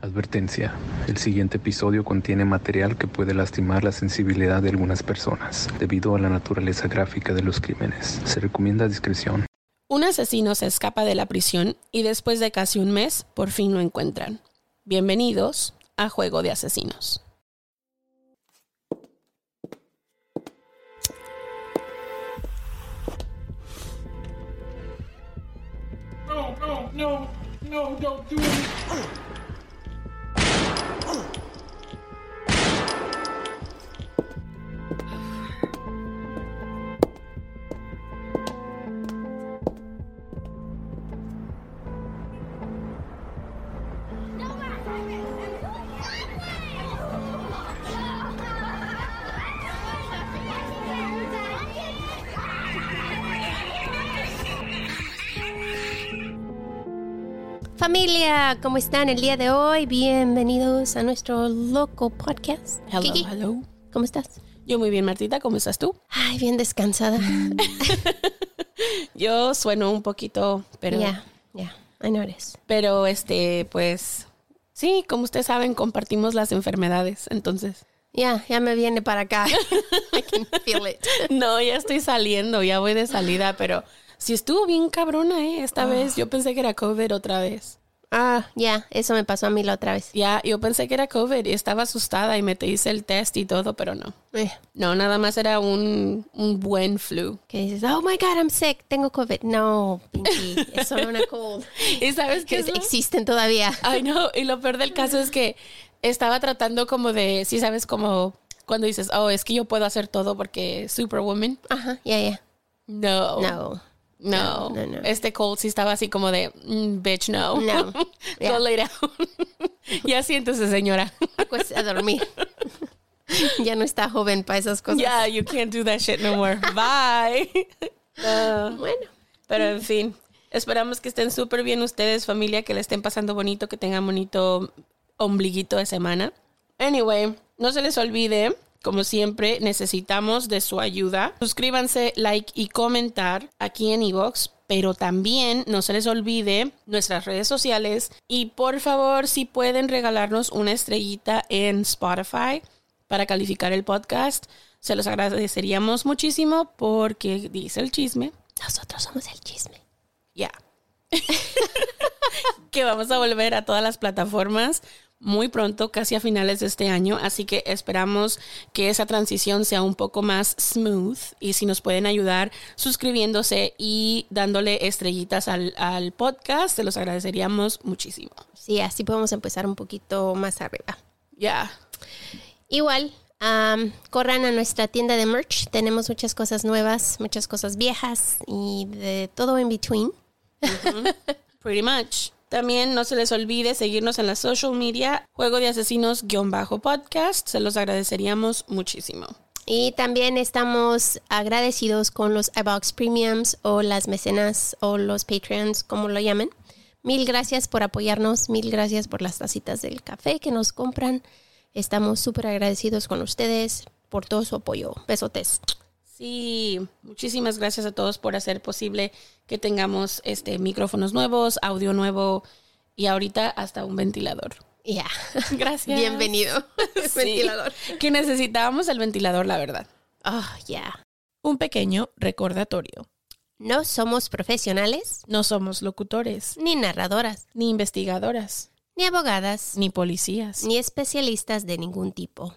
Advertencia. El siguiente episodio contiene material que puede lastimar la sensibilidad de algunas personas debido a la naturaleza gráfica de los crímenes. Se recomienda discreción. Un asesino se escapa de la prisión y después de casi un mes por fin lo encuentran. Bienvenidos a Juego de Asesinos. No, no, no, no, don't do it. Oh! Familia, ¿cómo están el día de hoy? Bienvenidos a nuestro loco podcast. Hello, Kiki, hello. ¿cómo estás? Yo muy bien, Martita, ¿cómo estás tú? Ay, bien descansada. Yo sueno un poquito, pero Ya, ya, I noticed. pero este pues sí, como ustedes saben, compartimos las enfermedades, entonces Ya, ya me viene para acá. I can feel it. no, ya estoy saliendo, ya voy de salida, pero sí estuvo bien cabrona, eh, esta vez. Yo pensé que era COVID otra vez. Ah, ya, eso me pasó a mí la otra vez. Ya, yo pensé que era COVID y estaba asustada y me te hice el test y todo, pero no. Eh, No, nada más era un, un buen flu. que dices, oh my God, I'm sick, tengo COVID. No, Pinky, es solo una cold. ¿Y sabes qué Que es existen todavía. Ay, no, y lo peor del caso es que estaba tratando como de, sí sabes, como cuando dices, oh, es que yo puedo hacer todo porque Superwoman. Ajá, ya, ya. No. No. No, No, no. Este Colt sí estaba así como de, "Mm, bitch, no. No. Go Yeah. lay down. ya siéntese, señora. Pues a dormir. ya no está joven para esas cosas. Yeah, you can't do that shit no more. Bye. No. Bueno, Pero en fin, esperamos que estén súper bien ustedes, familia, que le estén pasando bonito, que tengan bonito ombliguito de semana. Anyway, no se les olvide, como siempre, necesitamos de su ayuda. Suscríbanse, like y comentar aquí en iVoox. Pero también no se les olvide nuestras redes sociales y por favor si pueden regalarnos una estrellita en Spotify para calificar el podcast, se los agradeceríamos muchísimo porque dice el chisme nosotros somos el chisme. ya. que vamos a volver a todas las plataformas muy pronto, casi a finales de este año, así que esperamos que esa transición sea un poco más smooth y si nos pueden ayudar suscribiéndose y dándole estrellitas al, al podcast, se los agradeceríamos muchísimo. Sí, así podemos empezar un poquito más arriba. Ya. Igual, am, corran a nuestra tienda de merch. Tenemos muchas cosas nuevas, muchas cosas viejas y de todo in between. Pretty much. También no se les olvide seguirnos en la social media, Juego de Asesinos-podcast. Se los agradeceríamos muchísimo. Y también estamos agradecidos con los iBox Premiums o las mecenas o los Patreons, como lo llamen. Mil gracias por apoyarnos, mil gracias por las tacitas del café que nos compran. Estamos súper agradecidos con ustedes por todo su apoyo. Besotes. Sí, muchísimas gracias a todos por hacer posible que tengamos este micrófonos nuevos, audio nuevo y ahorita hasta un ventilador. Ya. Gracias. Bienvenido. Sí, Ventilador. Que necesitábamos el ventilador, la verdad. Oh, ya. Un pequeño recordatorio. No somos profesionales No somos locutores, ni narradoras, ni investigadoras. ni abogadas, Ni policías. ni especialistas de ningún tipo.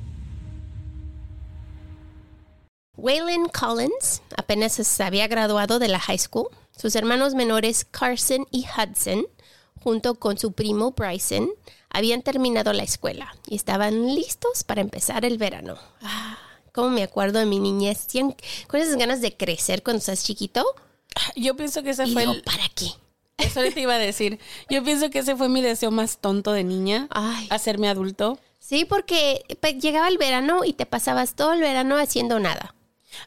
Waylon Collins apenas se había graduado de la high school. Sus hermanos menores Carson y Hudson, junto con su primo Bryson, habían terminado la escuela y estaban listos para empezar el verano. Ah, cómo me acuerdo de mi niñez. ¿Tien- Con esas ganas de crecer cuando estás chiquito. Yo pienso que ese Y fue el... ¿para qué? Eso ahorita iba a decir. Yo pienso que ese fue mi deseo más tonto de niña. Ay. Hacerme adulto. Sí, porque pues, llegaba el verano y te pasabas todo el verano haciendo nada.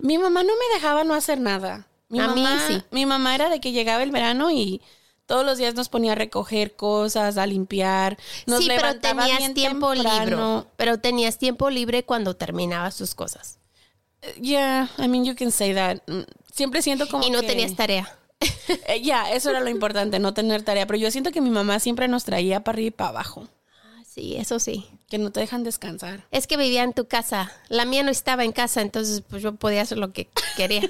Mi mamá no me dejaba no hacer nada. Mi A mí mamá, sí. Mi mamá era de que llegaba el verano y todos los días nos ponía a recoger cosas, a limpiar. Nos sí, pero tenías bien tiempo temprano. libre. Pero tenías tiempo libre cuando terminabas tus cosas. Yeah, I mean, you can say that. Mm, Siempre siento como Y no que- tenías tarea. Eh, Ya, eso era lo importante, no tener tarea. Pero yo siento que mi mamá siempre nos traía para arriba y para abajo. Sí, eso sí. Que no te dejan descansar. Es que vivía en tu casa. La mía no estaba en casa, entonces pues yo podía hacer lo que quería.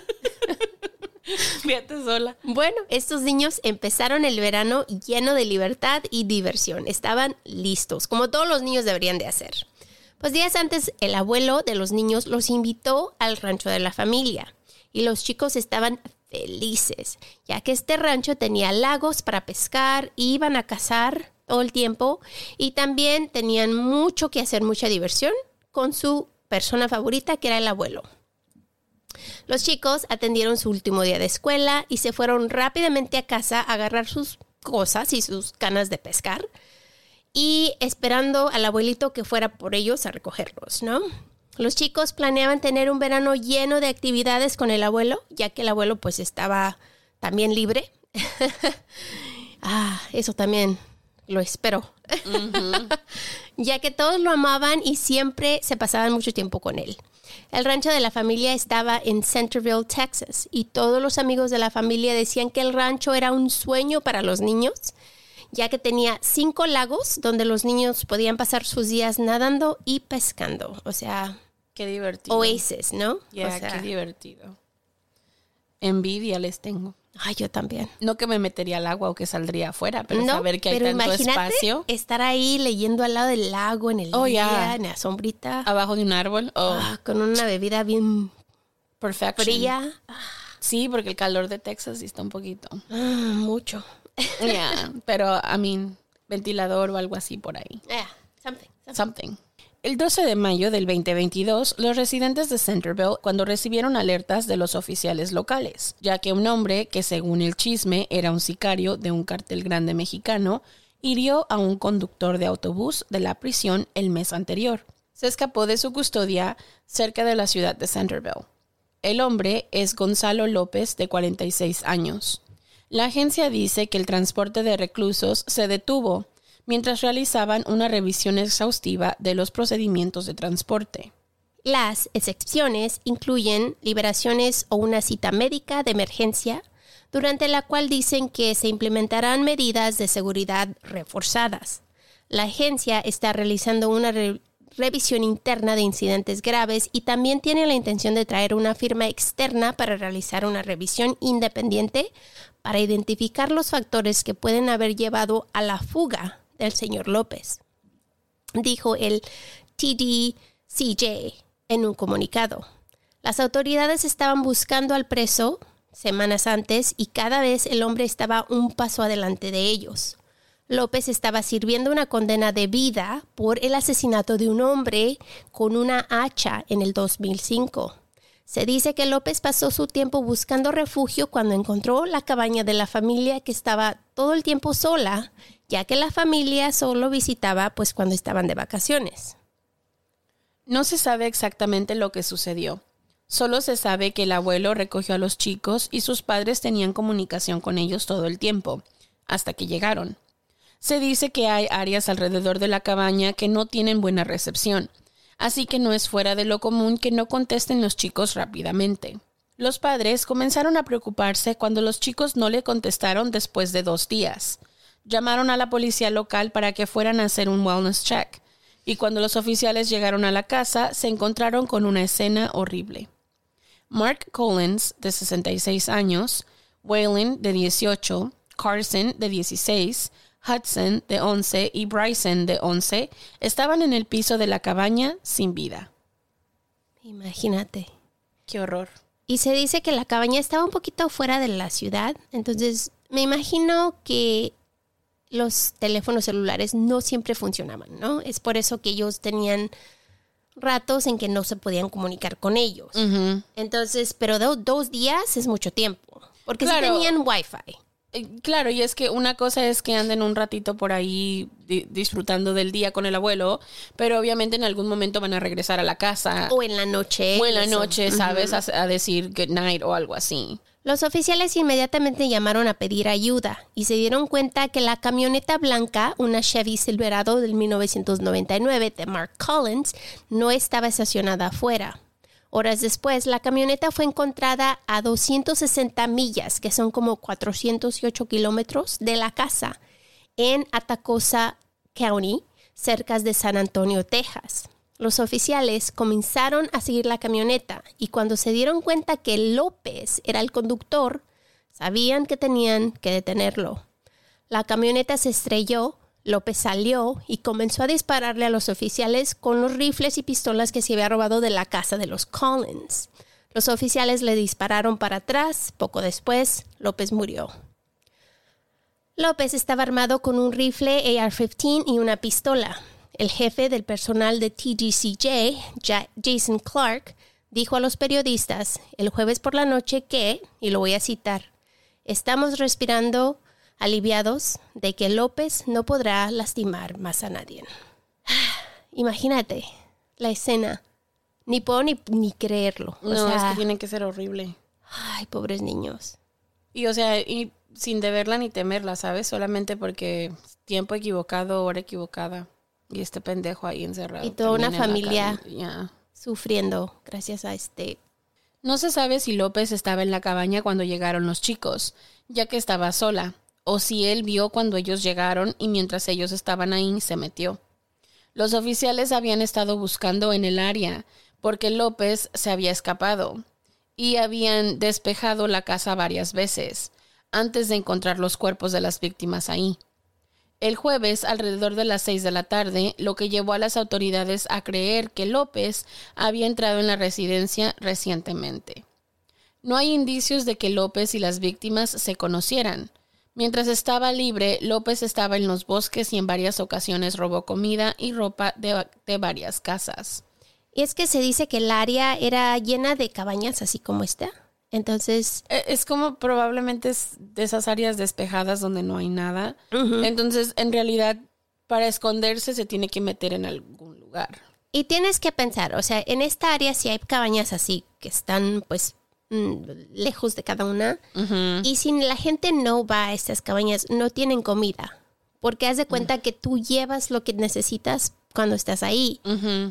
Fíjate sola. bueno, estos niños empezaron el verano lleno de libertad y diversión. Estaban listos, como todos los niños deberían de hacer. Pues días antes, el abuelo de los niños los invitó al rancho de la familia. Y los chicos estaban felices, ya que este rancho tenía lagos para pescar, iban a cazar todo el tiempo y también tenían mucho que hacer, mucha diversión con su persona favorita, que era el abuelo. Los chicos atendieron su último día de escuela y se fueron rápidamente a casa a agarrar sus cosas y sus canas de pescar y esperando al abuelito que fuera por ellos a recogerlos, ¿no? Los chicos planeaban tener un verano lleno de actividades con el abuelo, ya que el abuelo pues estaba también libre. ah, eso también lo espero. ya que todos lo amaban y siempre se pasaban mucho tiempo con él. El rancho de la familia estaba en Centerville, Texas, y todos los amigos de la familia decían que el rancho era un sueño para los niños, ya que tenía cinco lagos donde los niños podían pasar sus días nadando y pescando. O sea, Qué divertido. oasis, ¿no? Ya, O sea, qué divertido. Envidia les tengo. Ay, yo también. No que me metería al agua o que saldría afuera, pero no, saber que hay pero tanto espacio estar ahí leyendo al lado del lago en el Oh, día, en la sombrita, abajo de un árbol. Oh, ah, con una bebida bien perfection. fría. Sí, porque el calor de Texas está un poquito. Ah, mucho. Yeah, pero, I mean, ventilador o algo así por ahí. Yeah, something, something. Something. El 12 de mayo del 2022, los residentes de Centerville cuando recibieron alertas de los oficiales locales, ya que un hombre que según el chisme era un sicario de un cartel grande mexicano, hirió a un conductor de autobús de la prisión el mes anterior. Se escapó de su custodia cerca de la ciudad de Centerville. El hombre es Gonzalo López, de 46 años. La agencia dice que el transporte de reclusos se detuvo mientras realizaban una revisión exhaustiva de los procedimientos de transporte. Las excepciones incluyen liberaciones o una cita médica de emergencia, durante la cual dicen que se implementarán medidas de seguridad reforzadas. La agencia está realizando una re- revisión interna de incidentes graves y también tiene la intención de traer una firma externa para realizar una revisión independiente para identificar los factores que pueden haber llevado a la fuga del señor López dijo el TDCJ en un comunicado. Las autoridades estaban buscando al preso semanas antes y cada vez el hombre estaba un paso adelante de ellos. López estaba sirviendo una condena de vida por el asesinato de un hombre con una hacha en el 2005. Se dice que López pasó su tiempo buscando refugio cuando encontró la cabaña de la familia que estaba todo el tiempo sola, ya que la familia solo visitaba pues cuando estaban de vacaciones. No se sabe exactamente lo que sucedió. Solo se sabe que el abuelo recogió a los chicos y sus padres tenían comunicación con ellos todo el tiempo, hasta que llegaron. Se dice que hay áreas alrededor de la cabaña que no tienen buena recepción, así que no es fuera de lo común que no contesten los chicos rápidamente. Los padres comenzaron a preocuparse cuando los chicos no le contestaron después de dos días. Llamaron a la policía local para que fueran a hacer un wellness check, y cuando los oficiales llegaron a la casa se encontraron con una escena horrible. Mark Collins, de 66 años, Waylon, de 18, Carson, de 16, Hudson, de 11, y Bryson, de 11, estaban en el piso de la cabaña sin vida. Imagínate. Qué horror. Y se dice que la cabaña estaba un poquito fuera de la ciudad, entonces me imagino que los teléfonos celulares no siempre funcionaban, ¿no? Es por eso que ellos tenían ratos en que no se podían comunicar con ellos. Entonces, pero do- dos días es mucho tiempo, porque sí Claro. tenían wifi. Eh, Claro, y es que una cosa es que anden un ratito por ahí di- disfrutando del día con el abuelo, pero obviamente en algún momento van a regresar a la casa. O en la noche. O en la eso. noche, ¿sabes? a, a decir good night o algo así. Los oficiales inmediatamente llamaron a pedir ayuda y se dieron cuenta que la camioneta blanca, una Chevy Silverado del 1999 de Mark Collins, no estaba estacionada afuera. Horas después, la camioneta fue encontrada a 260 millas, que son como 408 kilómetros, de la casa, en Atacosa County, cerca de San Antonio, Texas. Los oficiales comenzaron a seguir la camioneta y cuando se dieron cuenta que López era el conductor, sabían que tenían que detenerlo. La camioneta se estrelló, López salió y comenzó a dispararle a los oficiales con los rifles y pistolas que se había robado de la casa de los Collins. Los oficiales le dispararon para atrás, poco después López murió. López estaba armado con un rifle AR-15 y una pistola. El jefe del personal de TGCJ, Ja- Jason Clark, dijo a los periodistas el jueves por la noche que, y lo voy a citar, estamos respirando aliviados de que López no podrá lastimar más a nadie. Imagínate la escena. Ni puedo ni, ni creerlo. O No, sea, es que tiene que ser horrible. ay, pobres niños. Y o sea, y sin deberla ni temerla, ¿sabes? Solamente porque tiempo equivocado, hora equivocada. Y este pendejo ahí encerrado. Y toda una familia sufriendo gracias a este No se sabe si López estaba en la cabaña cuando llegaron los chicos, ya que estaba sola, o si él vio cuando ellos llegaron y mientras ellos estaban ahí se metió. Los oficiales habían estado buscando en el área porque López se había escapado y habían despejado la casa varias veces antes de encontrar los cuerpos de las víctimas ahí. El jueves, alrededor de las seis de la tarde, lo que llevó a las autoridades a creer que López había entrado en la residencia recientemente. No hay indicios de que López y las víctimas se conocieran. Mientras estaba libre, López estaba en los bosques y en varias ocasiones robó comida y ropa de, de varias casas. Y es que se dice que el área era llena de cabañas así como esta. Entonces, E- Es como probablemente es de esas áreas despejadas donde no hay nada. Entonces, en realidad, para esconderse se tiene que meter en algún lugar. y tienes que pensar, o sea, en esta área sí hay cabañas así que están pues lejos de cada una. Y si la gente no va a estas cabañas, no tienen comida. Porque haz de cuenta que tú llevas lo que necesitas cuando estás ahí.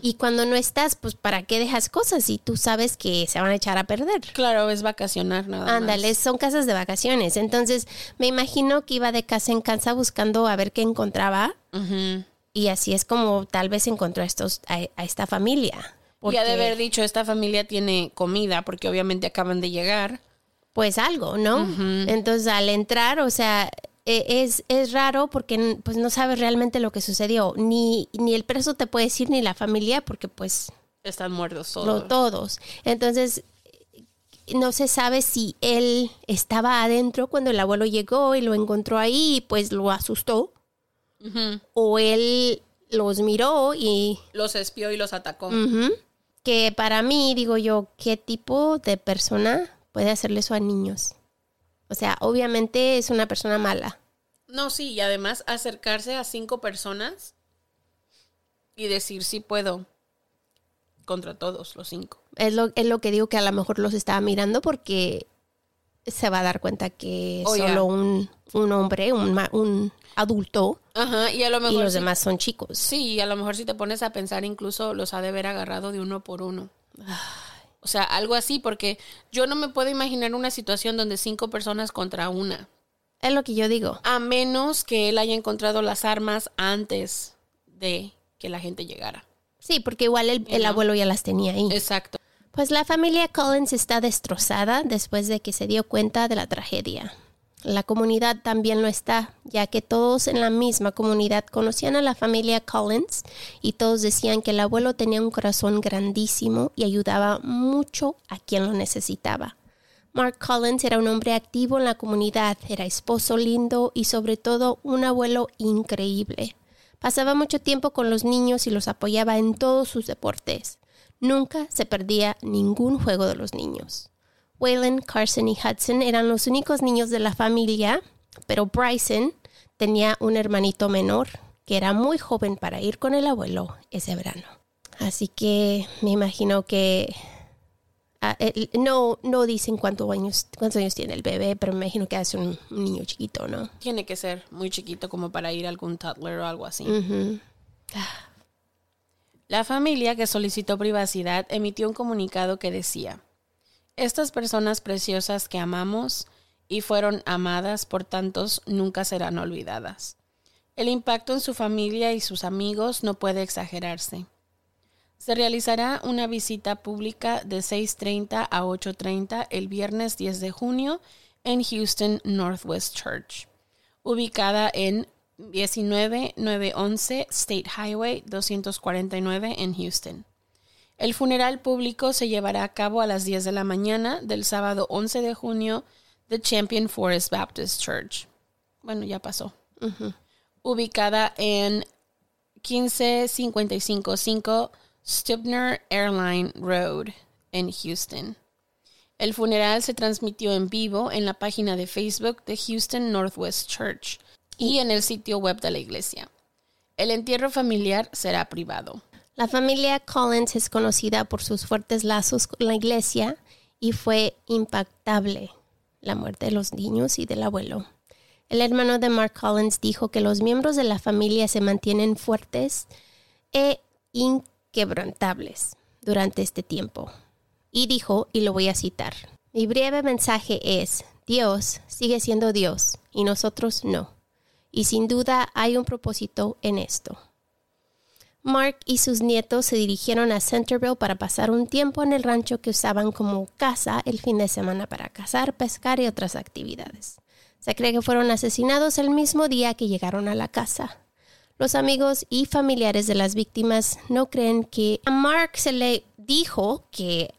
Y cuando no estás, pues ¿para qué dejas cosas si tú sabes que se van a echar a perder? Claro, es vacacionar nada más. Ándale, son casas de vacaciones. Entonces, me imagino que iba de casa en casa buscando a ver qué encontraba. Y así es como tal vez encontró a, estos, a, a esta familia. Y ha de Porque, haber dicho, esta familia tiene comida porque obviamente acaban de llegar. Pues algo, ¿no? Entonces, al entrar, o sea, e- es, es raro porque pues no sabes realmente lo que sucedió. Ni, ni el preso te puede decir, ni la familia, porque pues Están muertos todos. lo- todos. Entonces, no se sabe si él estaba adentro cuando el abuelo llegó y lo encontró ahí y pues lo asustó. O él los miró y, Los espió y los atacó. ujú, Que para mí, digo yo, ¿qué tipo de persona puede hacerle eso a niños? O sea, obviamente es una persona mala. No, sí, y además acercarse a cinco personas y decir sí puedo contra todos los cinco. Es lo, es lo que digo que a lo mejor los estaba mirando porque se va a dar cuenta que Oh, solo yeah. un, un hombre, un, un adulto, Ajá, y a lo y mejor los sí- demás son chicos. Sí, y a lo mejor si te pones a pensar, incluso los ha de haber agarrado de uno por uno. O sea, algo así, porque yo no me puedo imaginar una situación donde cinco personas contra una. Es lo que yo digo. A menos que él haya encontrado las armas antes de que la gente llegara. Sí, porque igual el, el abuelo ya las tenía ahí. Exacto. Pues la familia Collins está destrozada después de que se dio cuenta de la tragedia. La comunidad también lo está, ya que todos en la misma comunidad conocían a la familia Collins y todos decían que el abuelo tenía un corazón grandísimo y ayudaba mucho a quien lo necesitaba. Mark Collins era un hombre activo en la comunidad, era esposo lindo y sobre todo un abuelo increíble. Pasaba mucho tiempo con los niños y los apoyaba en todos sus deportes. Nunca se perdía ningún juego de los niños. Waylon, Carson y Hudson eran los únicos niños de la familia, pero Bryson tenía un hermanito menor que era muy joven para ir con el abuelo ese verano. Así que me imagino que ah, no, no dicen cuántos años, cuántos años tiene el bebé, pero me imagino que hace un, un niño chiquito, ¿no? Tiene que ser muy chiquito como para ir a algún toddler o algo así. La familia que solicitó privacidad emitió un comunicado que decía, Estas personas preciosas que amamos y fueron amadas por tantos nunca serán olvidadas. El impacto en su familia y sus amigos no puede exagerarse. Se realizará una visita pública de 6.30 a 8.30 el viernes 10 de junio en Houston Northwest Church, ubicada en 19911 State Highway 249 en Houston. El funeral público se llevará a cabo a las 10 de la mañana del sábado 11 de junio de Champion Forest Baptist Church. Bueno, ya pasó. Ubicada en 15555 Stubner Airline Road en Houston. El funeral se transmitió en vivo en la página de Facebook de Houston Northwest Church y en el sitio web de la iglesia. El entierro familiar será privado. La familia Collins es conocida por sus fuertes lazos con la iglesia y fue impactable la muerte de los niños y del abuelo. El hermano de Mark Collins dijo que los miembros de la familia se mantienen fuertes e inquebrantables durante este tiempo. Y dijo, y lo voy a citar, mi breve mensaje es, Dios sigue siendo Dios y nosotros no. Y sin duda hay un propósito en esto. Mark y sus nietos se dirigieron a Centerville para pasar un tiempo en el rancho que usaban como casa el fin de semana para cazar, pescar y otras actividades. Se cree que fueron asesinados el mismo día que llegaron a la casa. Los amigos y familiares de las víctimas no creen que a Mark se le dijo que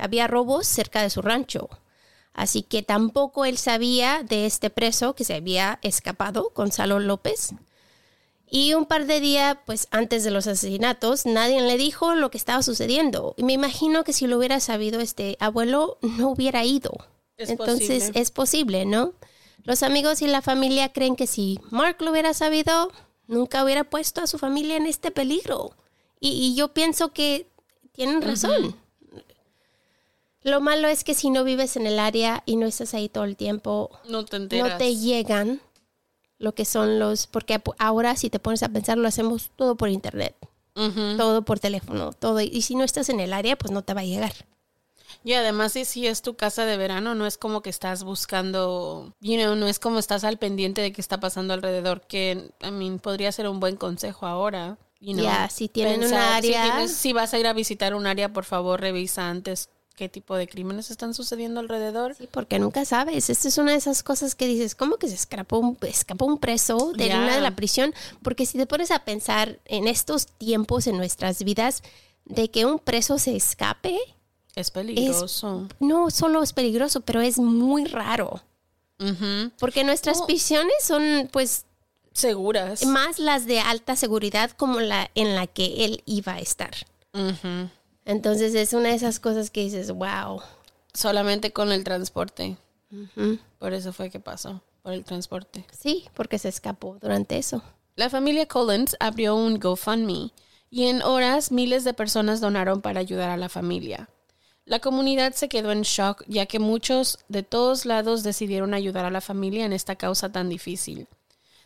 había robos cerca de su rancho. Así que tampoco él sabía de este preso que se había escapado, Gonzalo López. Y un par de días, pues antes de los asesinatos, nadie le dijo lo que estaba sucediendo. Y me imagino que si lo hubiera sabido este abuelo, no hubiera ido. Es Entonces posible. es posible, ¿no? Los amigos y la familia creen que si Mark lo hubiera sabido, nunca hubiera puesto a su familia en este peligro. Y, y yo pienso que tienen razón. Lo malo es que si no vives en el área y no estás ahí todo el tiempo, No te enteras. no te llegan lo que son los, porque ahora si te pones a pensar lo hacemos todo por internet, todo por teléfono, todo, y si no estás en el área pues no te va a llegar. Y además, si, si es tu casa de verano, no es como que estás buscando, you know, no es como estás al pendiente de qué está pasando alrededor, que, I mean, podría ser un buen consejo ahora. you know, Ya, si tienen un pensar, área- Si, tienes- si vas a ir a visitar un área, por favor, revisa antes qué tipo de crímenes están sucediendo alrededor. Sí, porque nunca sabes. Esta es una de esas cosas que dices, ¿cómo que se escapó un, escapó un preso de una de la prisión? Porque si te pones a pensar en estos tiempos en nuestras vidas de que un preso se escape, Es peligroso. no solo es peligroso, pero es muy raro. Porque nuestras Oh. prisiones son pues Seguras. más las de alta seguridad como la en la que él iba a estar. Ujú. Entonces es una de esas cosas que dices, wow. Solamente con el transporte. Por eso fue que pasó, por el transporte. Sí, porque se escapó durante eso. La familia Collins abrió un GoFundMe y en horas miles de personas donaron para ayudar a la familia. La comunidad se quedó en shock ya que muchos de todos lados decidieron ayudar a la familia en esta causa tan difícil.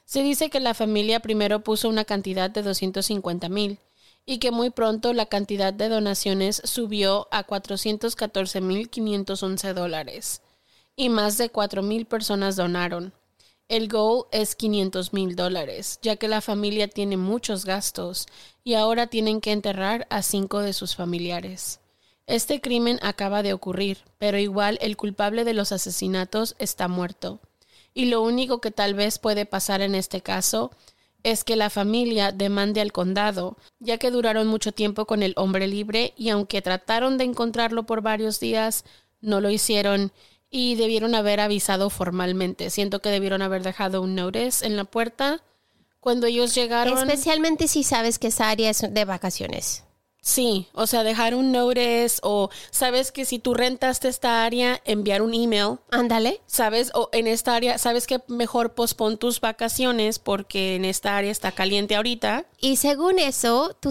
Se dice que la familia primero puso una cantidad de 250 mil y que muy pronto la cantidad de donaciones subió a 414 mil 511 dólares y más de 4 mil personas donaron. El goal es 500 mil dólares, ya que la familia tiene muchos gastos y ahora tienen que enterrar a cinco de sus familiares. Este crimen acaba de ocurrir, pero igual el culpable de los asesinatos está muerto. Y lo único que tal vez puede pasar en este caso es que la familia demande al condado, ya que duraron mucho tiempo con el hombre libre y aunque trataron de encontrarlo por varios días, no lo hicieron y debieron haber avisado formalmente. Siento que debieron haber dejado un notice en la puerta cuando ellos llegaron. Especialmente si sabes que esa área es de vacaciones. Sí, o sea, dejar un notice o sabes que si tú rentaste esta área, enviar un email. Ándale. Sabes, o en esta área, sabes que mejor pospon tus vacaciones porque en esta área está caliente ahorita. Y según eso, tú,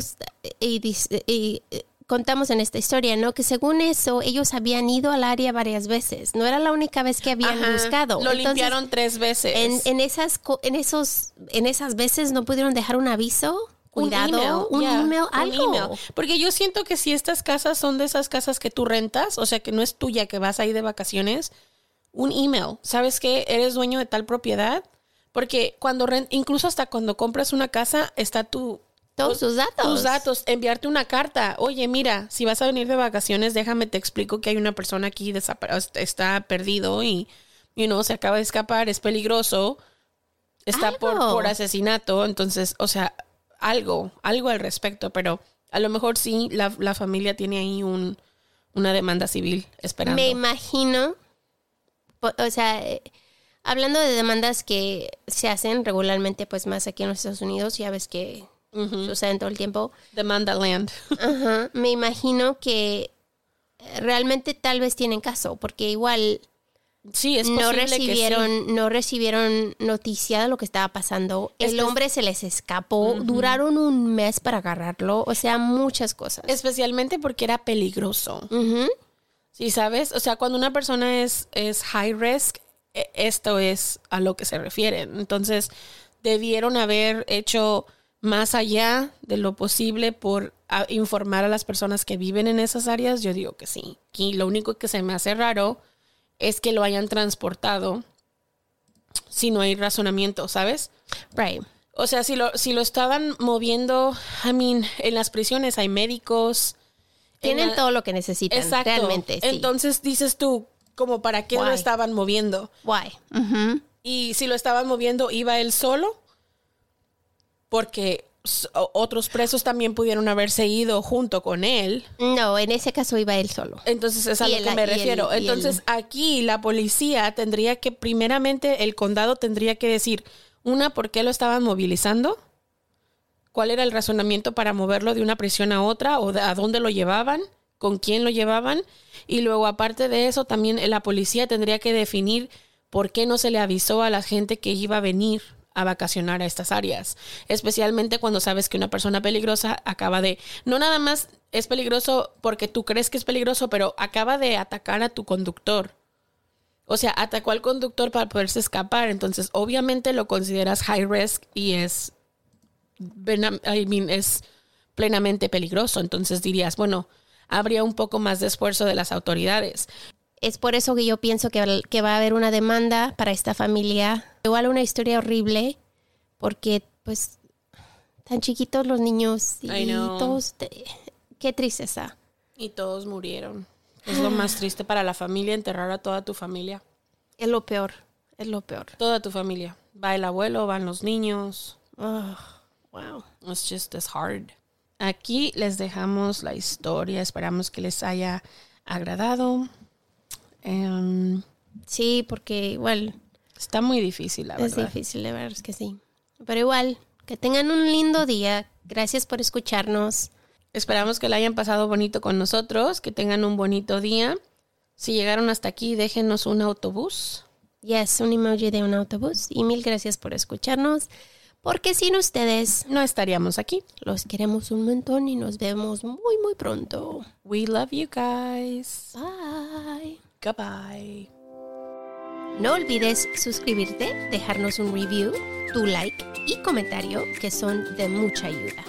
y, y, eh, contamos en esta historia, ¿no? Que según eso, ellos habían ido al área varias veces. No era la única vez que habían Ajá, buscado. Lo Entonces, limpiaron tres veces. En, en esas, en esos, en esas veces no pudieron dejar un aviso. Cuidado, un yeah, email, un algo. email. Porque yo siento que si estas casas son de esas casas que tú rentas, o sea que no es tuya, que vas ahí de vacaciones, un email. ¿Sabes que eres dueño de tal propiedad? Porque cuando rent, incluso hasta cuando compras una casa, está tu Todos tus datos. tus datos, enviarte una carta. Oye, mira, si vas a venir de vacaciones, déjame te explico que hay una persona aquí está perdido y you know, se acaba de escapar, es peligroso. Está por, por asesinato, entonces, o sea, algo, algo al respecto, pero a lo mejor sí la, la familia tiene ahí un una demanda civil esperando. Me imagino, o sea, eh, hablando de demandas que se hacen regularmente, pues más aquí en los Estados Unidos, ya ves que suceden todo el tiempo. Demanda land. Ajá, me imagino que realmente tal vez tienen caso, porque igual Sí, es no posible que sí. recibieron, no recibieron noticia de lo que estaba pasando. El Espe- hombre se les escapó, duraron un mes para agarrarlo, o sea, muchas cosas. Especialmente porque era peligroso. Sí, ¿sabes? O sea, cuando una persona es, es high risk, e- esto es a lo que se refieren. Entonces, debieron haber hecho más allá de lo posible por informar a las personas que viven en esas áreas. Yo digo que sí. Y lo único que se me hace raro es que lo hayan transportado si no hay razonamiento, ¿sabes? Right. O sea, si lo, si lo estaban moviendo, I mean, en las prisiones hay médicos. en Tienen la- todo lo que necesitan, Exacto. realmente. Sí. Entonces dices tú, como para qué lo estaban moviendo. Why? Y si lo estaban moviendo, iba él solo. Porque otros presos también pudieron haberse ido junto con él. No, en ese caso iba él solo. Entonces es a lo que me refiero. Entonces aquí la policía tendría que, primeramente, el condado tendría que decir, una, ¿por qué lo estaban movilizando? ¿Cuál era el razonamiento para moverlo de una prisión a otra? ¿O de- a dónde lo llevaban? ¿Con quién lo llevaban? Y luego, aparte de eso, también la policía tendría que definir por qué no se le avisó a la gente que iba a venir a vacacionar a estas áreas, especialmente cuando sabes que una persona peligrosa acaba de, no nada más es peligroso porque tú crees que es peligroso, pero acaba de atacar a tu conductor. O sea, atacó al conductor para poderse escapar, entonces obviamente lo consideras high risk y es, es plenamente peligroso, entonces dirías, bueno, habría un poco más de esfuerzo de las autoridades. Es por eso que yo pienso que, que va a haber una demanda para esta familia. Igual una historia horrible, porque pues tan chiquitos los niños y todos. te- qué tristeza. Y todos murieron. Es lo más triste para la familia, enterrar a toda tu familia. Es lo peor, es lo peor. Toda tu familia. Va el abuelo, van los niños. Oh, wow. It's just as hard. Aquí les dejamos la historia. Esperamos que les haya agradado. Em, Sí, porque igual está muy difícil, la es verdad. difícil, de verdad es que sí. Pero igual, que tengan un lindo día. Gracias por escucharnos. Esperamos que la hayan pasado bonito con nosotros, que tengan un bonito día. Si llegaron hasta aquí, déjenos un autobús. Yes, un emoji de un autobús. Y mil gracias por escucharnos. Porque sin ustedes no estaríamos aquí. Los queremos un montón y nos vemos muy, muy pronto. We love you guys. Bye. Goodbye. No olvides suscribirte, dejarnos un review, tu like y comentario que son de mucha ayuda.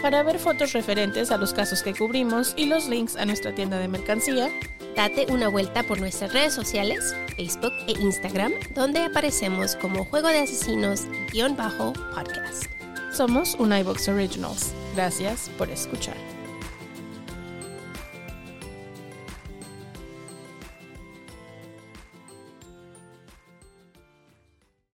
Para ver fotos referentes a los casos que cubrimos y los links a nuestra tienda de mercancía, date una vuelta por nuestras redes sociales, Facebook e Instagram, donde aparecemos como Juego de Asesinos-podcast. Somos un iBox Originals. Gracias por escuchar.